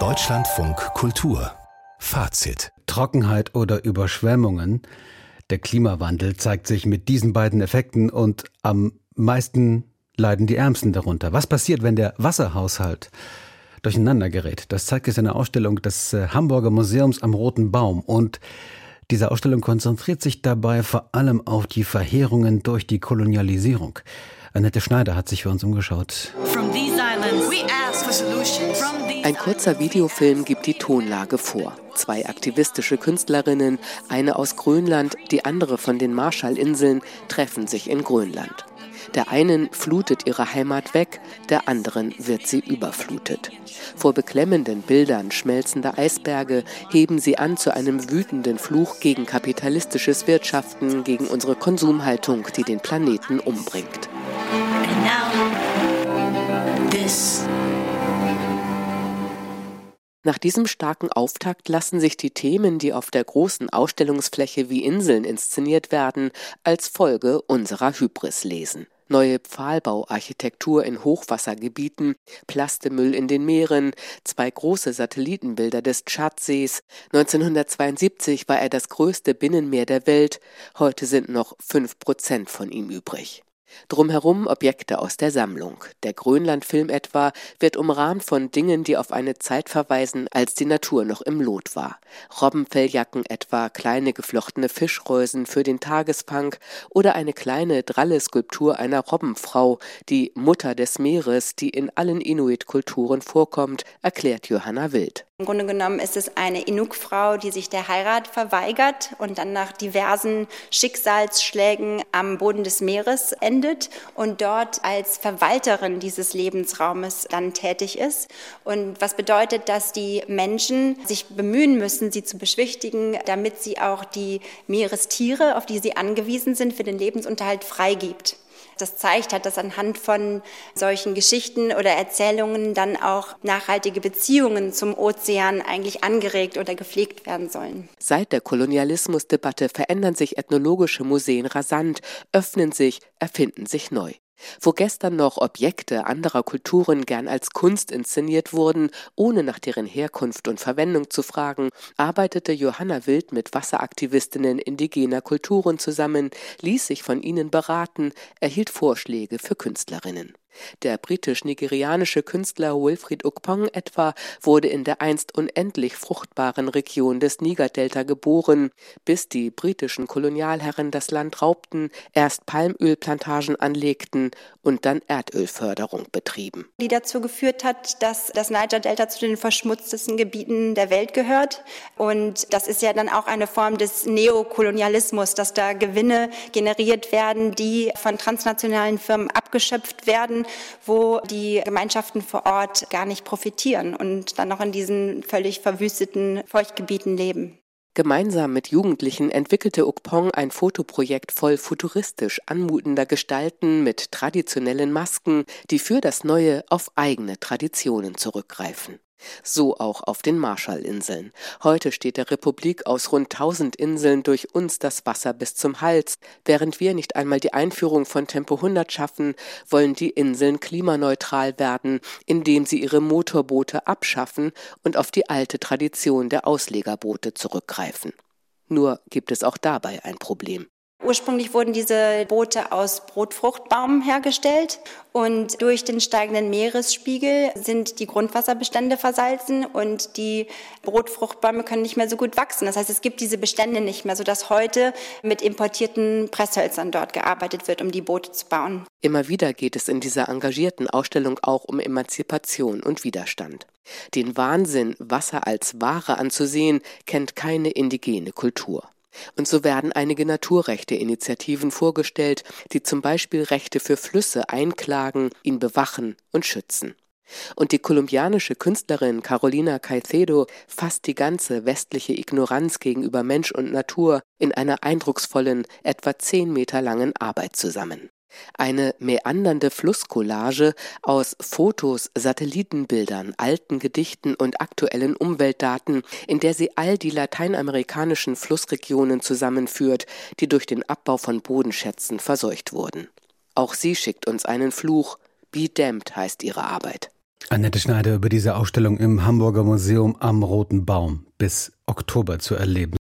Deutschlandfunk Kultur Fazit Trockenheit oder Überschwemmungen. Der Klimawandel zeigt sich mit diesen beiden Effekten und am meisten leiden die Ärmsten darunter. Was passiert, wenn der Wasserhaushalt durcheinander gerät? Das zeigt in der Ausstellung des äh, Hamburger Museums am Roten Baum und diese Ausstellung konzentriert sich dabei vor allem auf die Verheerungen durch die Kolonialisierung. Annette Schneider hat sich für uns umgeschaut. Ein kurzer Videofilm gibt die Tonlage vor. Zwei aktivistische Künstlerinnen, eine aus Grönland, die andere von den Marshallinseln, treffen sich in Grönland. Der einen flutet ihre Heimat weg, der anderen wird sie überflutet. Vor beklemmenden Bildern schmelzender Eisberge heben sie an zu einem wütenden Fluch gegen kapitalistisches Wirtschaften, gegen unsere Konsumhaltung, die den Planeten umbringt. Nach diesem starken Auftakt lassen sich die Themen, die auf der großen Ausstellungsfläche wie Inseln inszeniert werden, als Folge unserer Hybris lesen neue Pfahlbauarchitektur in Hochwassergebieten, Plastemüll in den Meeren, zwei große Satellitenbilder des Tschadsees. 1972 war er das größte Binnenmeer der Welt, heute sind noch fünf Prozent von ihm übrig. Drumherum Objekte aus der Sammlung. Der Grönlandfilm etwa wird umrahmt von Dingen, die auf eine Zeit verweisen, als die Natur noch im Lot war. Robbenfelljacken etwa, kleine geflochtene Fischreusen für den Tagespunk oder eine kleine dralle Skulptur einer Robbenfrau, die Mutter des Meeres, die in allen Inuit-Kulturen vorkommt, erklärt Johanna Wild. Im Grunde genommen ist es eine Inuk-Frau, die sich der Heirat verweigert und dann nach diversen Schicksalsschlägen am Boden des Meeres endet und dort als Verwalterin dieses Lebensraumes dann tätig ist. Und was bedeutet, dass die Menschen sich bemühen müssen, sie zu beschwichtigen, damit sie auch die Meerestiere, auf die sie angewiesen sind, für den Lebensunterhalt freigibt. Das zeigt hat, dass anhand von solchen Geschichten oder Erzählungen dann auch nachhaltige Beziehungen zum Ozean eigentlich angeregt oder gepflegt werden sollen. Seit der Kolonialismusdebatte verändern sich ethnologische Museen rasant, öffnen sich, erfinden sich neu. Wo gestern noch Objekte anderer Kulturen gern als Kunst inszeniert wurden, ohne nach deren Herkunft und Verwendung zu fragen, arbeitete Johanna Wild mit Wasseraktivistinnen indigener Kulturen zusammen, ließ sich von ihnen beraten, erhielt Vorschläge für Künstlerinnen. Der britisch-nigerianische Künstler Wilfried Ukpong etwa wurde in der einst unendlich fruchtbaren Region des Nigerdelta geboren, bis die britischen Kolonialherren das Land raubten, erst Palmölplantagen anlegten und dann Erdölförderung betrieben. Die dazu geführt hat, dass das Niger-Delta zu den verschmutztesten Gebieten der Welt gehört. Und das ist ja dann auch eine Form des Neokolonialismus, dass da Gewinne generiert werden, die von transnationalen Firmen abgeschöpft werden wo die Gemeinschaften vor Ort gar nicht profitieren und dann noch in diesen völlig verwüsteten Feuchtgebieten leben. Gemeinsam mit Jugendlichen entwickelte Ukpong ein Fotoprojekt voll futuristisch anmutender Gestalten mit traditionellen Masken, die für das Neue auf eigene Traditionen zurückgreifen. So auch auf den Marshallinseln. Heute steht der Republik aus rund 1000 Inseln durch uns das Wasser bis zum Hals. Während wir nicht einmal die Einführung von Tempo 100 schaffen, wollen die Inseln klimaneutral werden, indem sie ihre Motorboote abschaffen und auf die alte Tradition der Auslegerboote zurückgreifen. Nur gibt es auch dabei ein Problem. Ursprünglich wurden diese Boote aus Brotfruchtbaum hergestellt und durch den steigenden Meeresspiegel sind die Grundwasserbestände versalzen und die Brotfruchtbäume können nicht mehr so gut wachsen. Das heißt, es gibt diese Bestände nicht mehr, sodass heute mit importierten Presshölzern dort gearbeitet wird, um die Boote zu bauen. Immer wieder geht es in dieser engagierten Ausstellung auch um Emanzipation und Widerstand. Den Wahnsinn, Wasser als Ware anzusehen, kennt keine indigene Kultur. Und so werden einige Naturrechte-Initiativen vorgestellt, die zum Beispiel Rechte für Flüsse einklagen, ihn bewachen und schützen. Und die kolumbianische Künstlerin Carolina Caicedo fasst die ganze westliche Ignoranz gegenüber Mensch und Natur in einer eindrucksvollen, etwa zehn Meter langen Arbeit zusammen. Eine meandernde Flusscollage aus Fotos, Satellitenbildern, alten Gedichten und aktuellen Umweltdaten, in der sie all die lateinamerikanischen Flussregionen zusammenführt, die durch den Abbau von Bodenschätzen verseucht wurden. Auch sie schickt uns einen Fluch. Be Damned heißt ihre Arbeit. Annette Schneider über diese Ausstellung im Hamburger Museum am Roten Baum bis Oktober zu erleben.